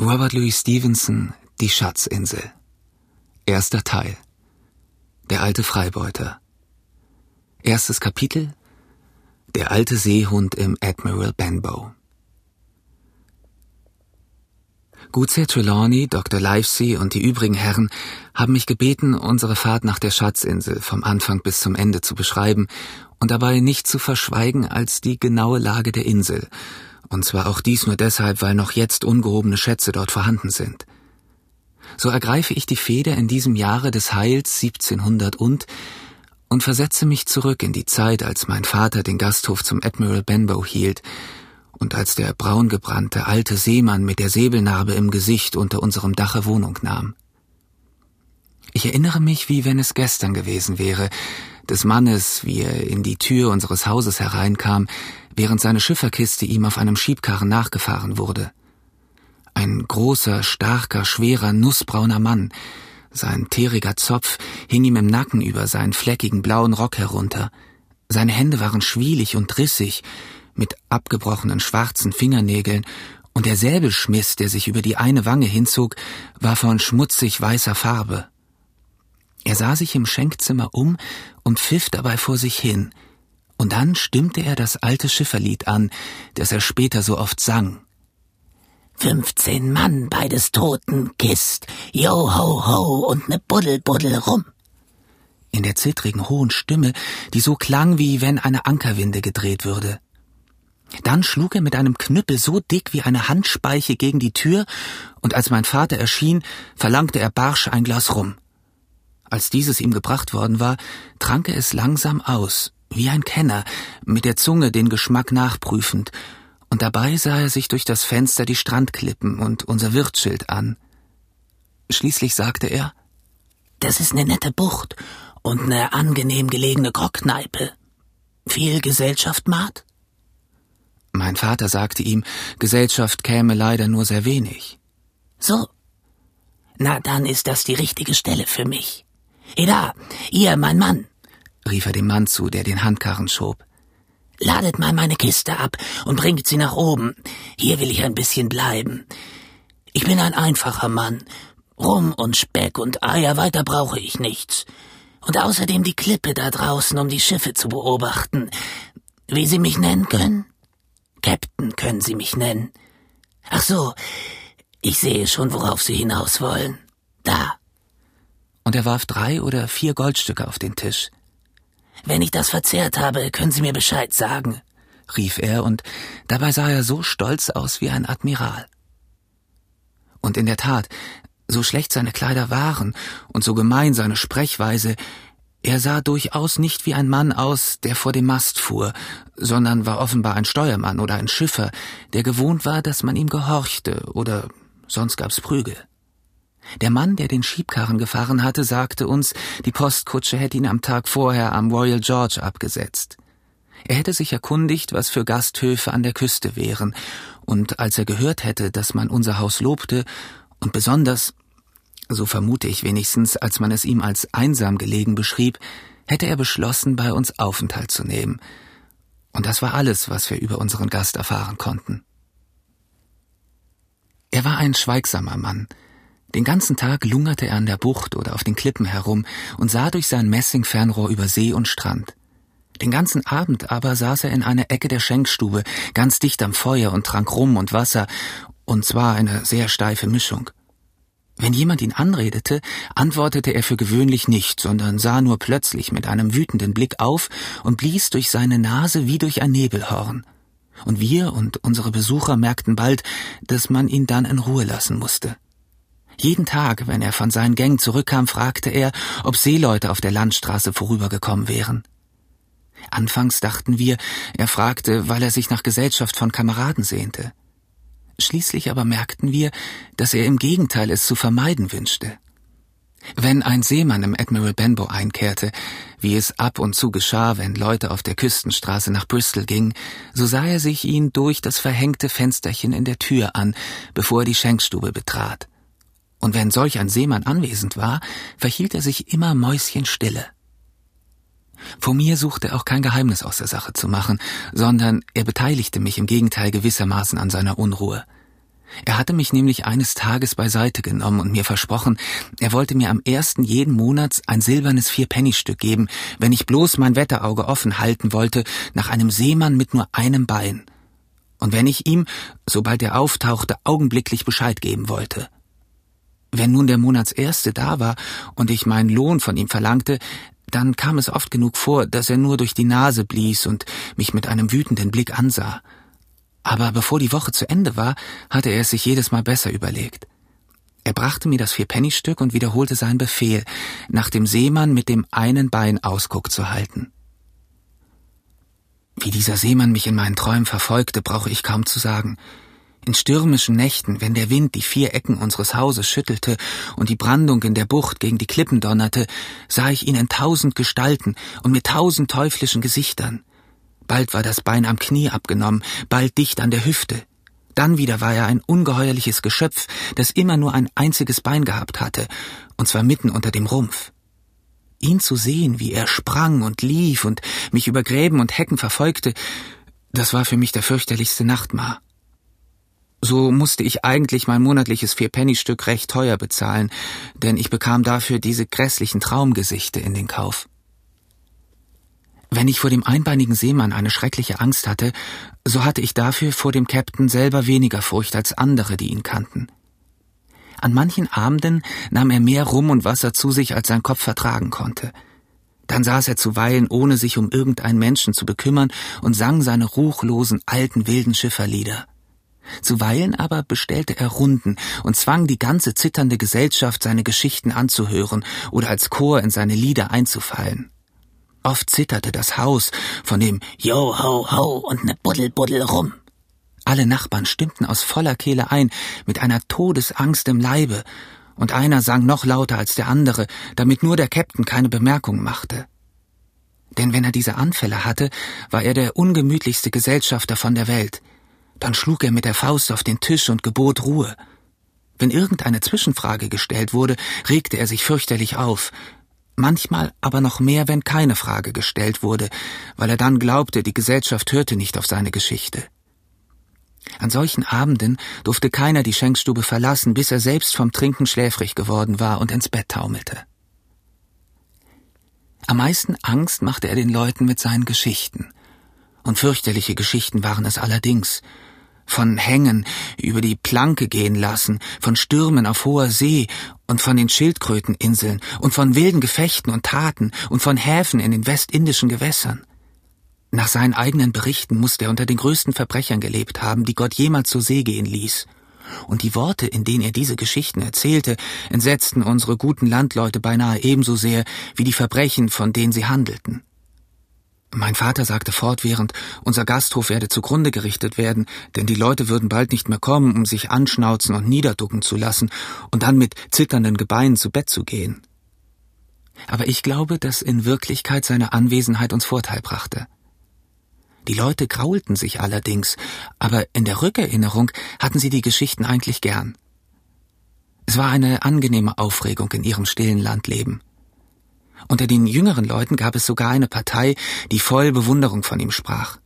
Robert Louis Stevenson, Die Schatzinsel. Erster Teil. Der alte Freibeuter. Erstes Kapitel. Der alte Seehund im Admiral Benbow. Gutsherr Trelawney, Dr. Livesey und die übrigen Herren haben mich gebeten, unsere Fahrt nach der Schatzinsel vom Anfang bis zum Ende zu beschreiben und dabei nicht zu verschweigen als die genaue Lage der Insel und zwar auch dies nur deshalb, weil noch jetzt ungehobene Schätze dort vorhanden sind. So ergreife ich die Feder in diesem Jahre des Heils 1700 und und versetze mich zurück in die Zeit, als mein Vater den Gasthof zum Admiral Benbow hielt und als der braungebrannte alte Seemann mit der Säbelnarbe im Gesicht unter unserem Dache Wohnung nahm. Ich erinnere mich, wie wenn es gestern gewesen wäre, des Mannes, wie er in die Tür unseres Hauses hereinkam, während seine Schifferkiste ihm auf einem Schiebkarren nachgefahren wurde. Ein großer, starker, schwerer, nussbrauner Mann. Sein teriger Zopf hing ihm im Nacken über seinen fleckigen blauen Rock herunter. Seine Hände waren schwielig und rissig, mit abgebrochenen schwarzen Fingernägeln, und der Säbelschmiss, der sich über die eine Wange hinzog, war von schmutzig weißer Farbe. Er sah sich im Schenkzimmer um und pfiff dabei vor sich hin, und dann stimmte er das alte Schifferlied an, das er später so oft sang. Fünfzehn Mann bei des Toten Kist, yo ho ho und ne Buddel Buddel rum. In der zittrigen hohen Stimme, die so klang, wie wenn eine Ankerwinde gedreht würde. Dann schlug er mit einem Knüppel so dick wie eine Handspeiche gegen die Tür, und als mein Vater erschien, verlangte er barsch ein Glas rum. Als dieses ihm gebracht worden war, trank er es langsam aus, wie ein Kenner, mit der Zunge den Geschmack nachprüfend, und dabei sah er sich durch das Fenster die Strandklippen und unser Wirtsschild an. Schließlich sagte er Das ist ne nette Bucht und ne angenehm gelegene Grockkneipe. Viel Gesellschaft, Maat? Mein Vater sagte ihm, Gesellschaft käme leider nur sehr wenig. So. Na, dann ist das die richtige Stelle für mich. Eda, ihr, mein Mann, rief er dem Mann zu, der den Handkarren schob. Ladet mal meine Kiste ab und bringt sie nach oben. Hier will ich ein bisschen bleiben. Ich bin ein einfacher Mann. Rum und Speck und Eier, weiter brauche ich nichts. Und außerdem die Klippe da draußen, um die Schiffe zu beobachten. Wie Sie mich nennen können? Captain können Sie mich nennen. Ach so, ich sehe schon, worauf Sie hinaus wollen. Da, und er warf drei oder vier Goldstücke auf den Tisch. Wenn ich das verzehrt habe, können Sie mir Bescheid sagen, rief er, und dabei sah er so stolz aus wie ein Admiral. Und in der Tat, so schlecht seine Kleider waren und so gemein seine Sprechweise, er sah durchaus nicht wie ein Mann aus, der vor dem Mast fuhr, sondern war offenbar ein Steuermann oder ein Schiffer, der gewohnt war, dass man ihm gehorchte, oder sonst gab's Prügel. Der Mann, der den Schiebkarren gefahren hatte, sagte uns, die Postkutsche hätte ihn am Tag vorher am Royal George abgesetzt. Er hätte sich erkundigt, was für Gasthöfe an der Küste wären, und als er gehört hätte, dass man unser Haus lobte, und besonders, so vermute ich wenigstens, als man es ihm als einsam gelegen beschrieb, hätte er beschlossen, bei uns Aufenthalt zu nehmen. Und das war alles, was wir über unseren Gast erfahren konnten. Er war ein schweigsamer Mann, den ganzen Tag lungerte er an der Bucht oder auf den Klippen herum und sah durch sein Messingfernrohr über See und Strand. Den ganzen Abend aber saß er in einer Ecke der Schenkstube, ganz dicht am Feuer und trank Rum und Wasser, und zwar eine sehr steife Mischung. Wenn jemand ihn anredete, antwortete er für gewöhnlich nicht, sondern sah nur plötzlich mit einem wütenden Blick auf und blies durch seine Nase wie durch ein Nebelhorn. Und wir und unsere Besucher merkten bald, dass man ihn dann in Ruhe lassen musste. Jeden Tag, wenn er von seinen Gängen zurückkam, fragte er, ob Seeleute auf der Landstraße vorübergekommen wären. Anfangs dachten wir, er fragte, weil er sich nach Gesellschaft von Kameraden sehnte. Schließlich aber merkten wir, dass er im Gegenteil es zu vermeiden wünschte. Wenn ein Seemann im Admiral Benbow einkehrte, wie es ab und zu geschah, wenn Leute auf der Küstenstraße nach Bristol gingen, so sah er sich ihn durch das verhängte Fensterchen in der Tür an, bevor er die Schenkstube betrat und wenn solch ein Seemann anwesend war, verhielt er sich immer mäuschenstille. Vor mir suchte er auch kein Geheimnis aus der Sache zu machen, sondern er beteiligte mich im Gegenteil gewissermaßen an seiner Unruhe. Er hatte mich nämlich eines Tages beiseite genommen und mir versprochen, er wollte mir am ersten jeden Monats ein silbernes Vierpennystück geben, wenn ich bloß mein Wetterauge offen halten wollte nach einem Seemann mit nur einem Bein. Und wenn ich ihm, sobald er auftauchte, augenblicklich Bescheid geben wollte. Wenn nun der Monatserste da war und ich meinen Lohn von ihm verlangte, dann kam es oft genug vor, dass er nur durch die Nase blies und mich mit einem wütenden Blick ansah. Aber bevor die Woche zu Ende war, hatte er es sich jedes Mal besser überlegt. Er brachte mir das Vierpennystück und wiederholte seinen Befehl, nach dem Seemann mit dem einen Bein Ausguck zu halten. Wie dieser Seemann mich in meinen Träumen verfolgte, brauche ich kaum zu sagen. In stürmischen Nächten, wenn der Wind die vier Ecken unseres Hauses schüttelte und die Brandung in der Bucht gegen die Klippen donnerte, sah ich ihn in tausend Gestalten und mit tausend teuflischen Gesichtern. Bald war das Bein am Knie abgenommen, bald dicht an der Hüfte. Dann wieder war er ein ungeheuerliches Geschöpf, das immer nur ein einziges Bein gehabt hatte, und zwar mitten unter dem Rumpf. Ihn zu sehen, wie er sprang und lief und mich über Gräben und Hecken verfolgte, das war für mich der fürchterlichste Nachtmar. So musste ich eigentlich mein monatliches Vierpennystück recht teuer bezahlen, denn ich bekam dafür diese grässlichen Traumgesichte in den Kauf. Wenn ich vor dem einbeinigen Seemann eine schreckliche Angst hatte, so hatte ich dafür vor dem Captain selber weniger Furcht als andere, die ihn kannten. An manchen Abenden nahm er mehr Rum und Wasser zu sich, als sein Kopf vertragen konnte. Dann saß er zuweilen, ohne sich um irgendeinen Menschen zu bekümmern, und sang seine ruchlosen, alten, wilden Schifferlieder. Zuweilen aber bestellte er Runden und zwang die ganze zitternde Gesellschaft, seine Geschichten anzuhören oder als Chor in seine Lieder einzufallen. Oft zitterte das Haus von dem Jo ho ho und ne Buddel Buddel rum. Alle Nachbarn stimmten aus voller Kehle ein, mit einer Todesangst im Leibe, und einer sang noch lauter als der andere, damit nur der Käpt'n keine Bemerkung machte. Denn wenn er diese Anfälle hatte, war er der ungemütlichste Gesellschafter von der Welt. Dann schlug er mit der Faust auf den Tisch und gebot Ruhe. Wenn irgendeine Zwischenfrage gestellt wurde, regte er sich fürchterlich auf, manchmal aber noch mehr, wenn keine Frage gestellt wurde, weil er dann glaubte, die Gesellschaft hörte nicht auf seine Geschichte. An solchen Abenden durfte keiner die Schenkstube verlassen, bis er selbst vom Trinken schläfrig geworden war und ins Bett taumelte. Am meisten Angst machte er den Leuten mit seinen Geschichten. Und fürchterliche Geschichten waren es allerdings, von Hängen über die Planke gehen lassen, von Stürmen auf hoher See und von den Schildkröteninseln und von wilden Gefechten und Taten und von Häfen in den westindischen Gewässern. Nach seinen eigenen Berichten musste er unter den größten Verbrechern gelebt haben, die Gott jemals zur See gehen ließ. Und die Worte, in denen er diese Geschichten erzählte, entsetzten unsere guten Landleute beinahe ebenso sehr wie die Verbrechen, von denen sie handelten. Mein Vater sagte fortwährend, unser Gasthof werde zugrunde gerichtet werden, denn die Leute würden bald nicht mehr kommen, um sich anschnauzen und niederducken zu lassen und dann mit zitternden Gebeinen zu Bett zu gehen. Aber ich glaube, dass in Wirklichkeit seine Anwesenheit uns Vorteil brachte. Die Leute graulten sich allerdings, aber in der Rückerinnerung hatten sie die Geschichten eigentlich gern. Es war eine angenehme Aufregung in ihrem stillen Landleben. Unter den jüngeren Leuten gab es sogar eine Partei, die voll Bewunderung von ihm sprach.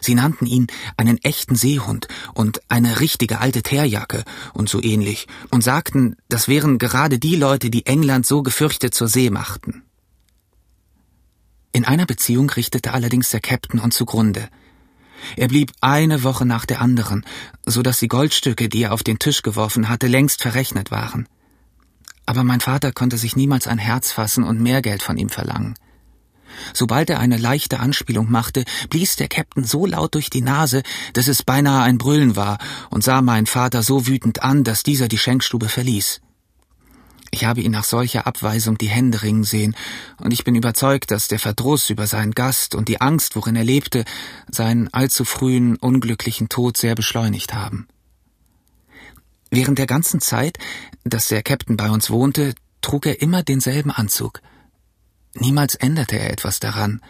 Sie nannten ihn einen echten Seehund und eine richtige alte Teerjacke und so ähnlich und sagten, das wären gerade die Leute, die England so gefürchtet zur See machten. In einer Beziehung richtete allerdings der Captain uns zugrunde. Er blieb eine Woche nach der anderen, so dass die Goldstücke, die er auf den Tisch geworfen hatte, längst verrechnet waren aber mein Vater konnte sich niemals ein Herz fassen und mehr Geld von ihm verlangen. Sobald er eine leichte Anspielung machte, blies der Käpt'n so laut durch die Nase, dass es beinahe ein Brüllen war, und sah meinen Vater so wütend an, dass dieser die Schenkstube verließ. Ich habe ihn nach solcher Abweisung die Hände ringen sehen, und ich bin überzeugt, dass der Verdruss über seinen Gast und die Angst, worin er lebte, seinen allzu frühen, unglücklichen Tod sehr beschleunigt haben. Während der ganzen Zeit, dass der Captain bei uns wohnte, trug er immer denselben Anzug. Niemals änderte er etwas daran.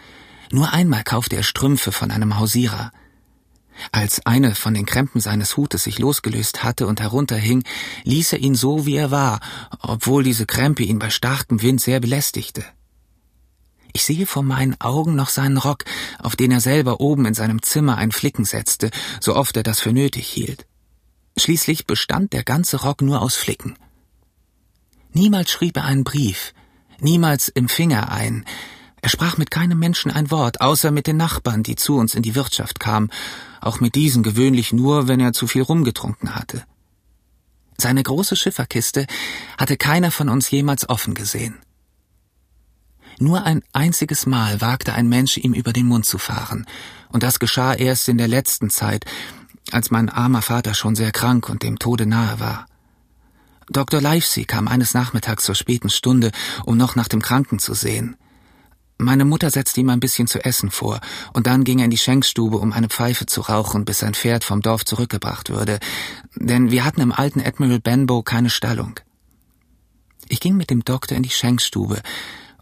Nur einmal kaufte er Strümpfe von einem Hausierer. Als eine von den Krempen seines Hutes sich losgelöst hatte und herunterhing, ließ er ihn so, wie er war, obwohl diese Krempe ihn bei starkem Wind sehr belästigte. Ich sehe vor meinen Augen noch seinen Rock, auf den er selber oben in seinem Zimmer ein Flicken setzte, so oft er das für nötig hielt. Schließlich bestand der ganze Rock nur aus Flicken. Niemals schrieb er einen Brief, niemals empfing er ein, er sprach mit keinem Menschen ein Wort, außer mit den Nachbarn, die zu uns in die Wirtschaft kamen, auch mit diesen gewöhnlich nur, wenn er zu viel rumgetrunken hatte. Seine große Schifferkiste hatte keiner von uns jemals offen gesehen. Nur ein einziges Mal wagte ein Mensch ihm über den Mund zu fahren, und das geschah erst in der letzten Zeit, als mein armer Vater schon sehr krank und dem Tode nahe war. Dr. Livesey kam eines Nachmittags zur späten Stunde, um noch nach dem Kranken zu sehen. Meine Mutter setzte ihm ein bisschen zu essen vor, und dann ging er in die Schenkstube, um eine Pfeife zu rauchen, bis sein Pferd vom Dorf zurückgebracht würde, denn wir hatten im alten Admiral Benbow keine Stallung. Ich ging mit dem Doktor in die Schenkstube,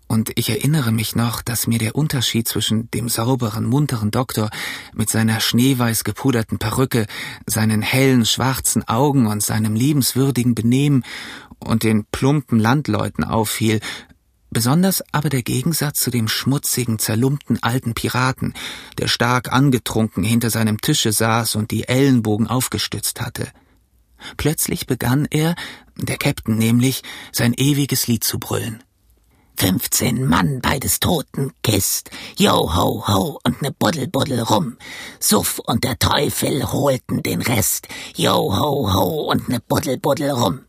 und ich erinnere mich noch, dass mir der Unterschied zwischen dem sauberen, munteren Doktor mit seiner schneeweiß gepuderten Perücke, seinen hellen, schwarzen Augen und seinem liebenswürdigen Benehmen und den plumpen Landleuten auffiel, Besonders aber der Gegensatz zu dem schmutzigen, zerlumpten alten Piraten, der stark angetrunken hinter seinem Tische saß und die Ellenbogen aufgestützt hatte. Plötzlich begann er, der Käpt'n nämlich, sein ewiges Lied zu brüllen. Fünfzehn Mann bei des Toten Kist, yo ho ho und ne Buddel Buddel rum. Suff und der Teufel holten den Rest, yo ho ho und ne Buddel Buddel rum.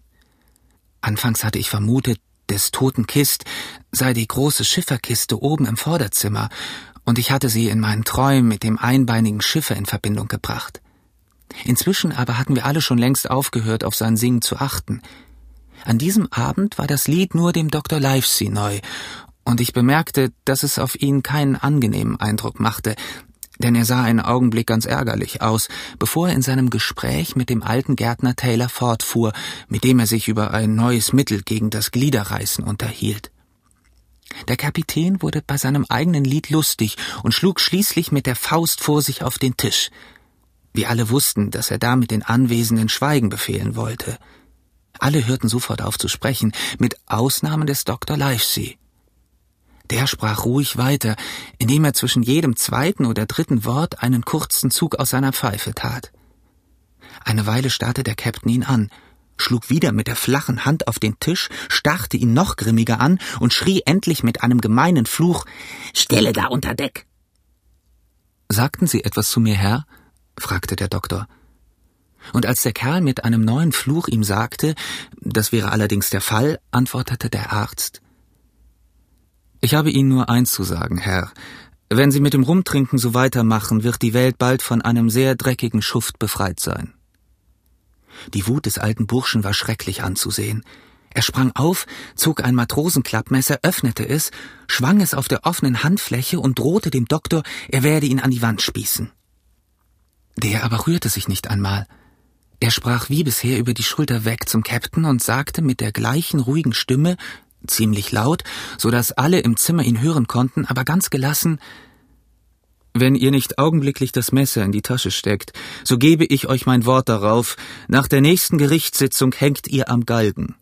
Anfangs hatte ich vermutet, des toten Kist sei die große Schifferkiste oben im Vorderzimmer, und ich hatte sie in meinen Träumen mit dem einbeinigen Schiffer in Verbindung gebracht. Inzwischen aber hatten wir alle schon längst aufgehört, auf sein Singen zu achten. An diesem Abend war das Lied nur dem Dr. Livesey neu, und ich bemerkte, dass es auf ihn keinen angenehmen Eindruck machte, denn er sah einen Augenblick ganz ärgerlich aus, bevor er in seinem Gespräch mit dem alten Gärtner Taylor fortfuhr, mit dem er sich über ein neues Mittel gegen das Gliederreißen unterhielt. Der Kapitän wurde bei seinem eigenen Lied lustig und schlug schließlich mit der Faust vor sich auf den Tisch. Wir alle wussten, dass er damit den Anwesenden Schweigen befehlen wollte. Alle hörten sofort auf zu sprechen, mit Ausnahme des Dr. Livesey. Der sprach ruhig weiter, indem er zwischen jedem zweiten oder dritten Wort einen kurzen Zug aus seiner Pfeife tat. Eine Weile starrte der Captain ihn an, schlug wieder mit der flachen Hand auf den Tisch, starrte ihn noch grimmiger an und schrie endlich mit einem gemeinen Fluch Stelle da unter Deck. Sagten Sie etwas zu mir, Herr? fragte der Doktor. Und als der Kerl mit einem neuen Fluch ihm sagte, das wäre allerdings der Fall, antwortete der Arzt ich habe Ihnen nur eins zu sagen, Herr. Wenn Sie mit dem Rumtrinken so weitermachen, wird die Welt bald von einem sehr dreckigen Schuft befreit sein. Die Wut des alten Burschen war schrecklich anzusehen. Er sprang auf, zog ein Matrosenklappmesser, öffnete es, schwang es auf der offenen Handfläche und drohte dem Doktor, er werde ihn an die Wand spießen. Der aber rührte sich nicht einmal. Er sprach wie bisher über die Schulter weg zum Käpt'n und sagte mit der gleichen ruhigen Stimme, ziemlich laut, so dass alle im Zimmer ihn hören konnten, aber ganz gelassen Wenn ihr nicht augenblicklich das Messer in die Tasche steckt, so gebe ich euch mein Wort darauf, nach der nächsten Gerichtssitzung hängt ihr am Galgen.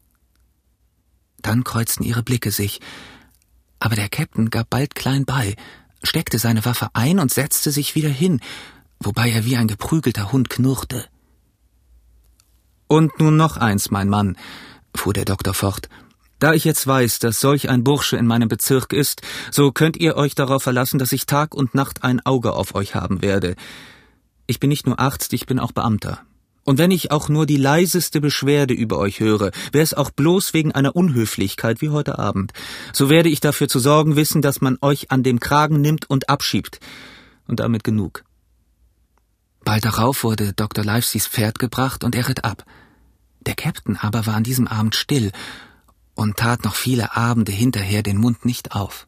Dann kreuzten ihre Blicke sich, aber der Käpt'n gab bald klein bei, steckte seine Waffe ein und setzte sich wieder hin, wobei er wie ein geprügelter Hund knurrte. Und nun noch eins, mein Mann, fuhr der Doktor fort. Da ich jetzt weiß, dass solch ein Bursche in meinem Bezirk ist, so könnt ihr euch darauf verlassen, dass ich Tag und Nacht ein Auge auf euch haben werde. Ich bin nicht nur Arzt, ich bin auch Beamter. Und wenn ich auch nur die leiseste Beschwerde über euch höre, wäre es auch bloß wegen einer Unhöflichkeit wie heute Abend, so werde ich dafür zu sorgen wissen, dass man euch an dem Kragen nimmt und abschiebt. Und damit genug. Bald darauf wurde Dr. Liveseys Pferd gebracht und er ritt ab. Der Captain aber war an diesem Abend still und tat noch viele Abende hinterher den Mund nicht auf.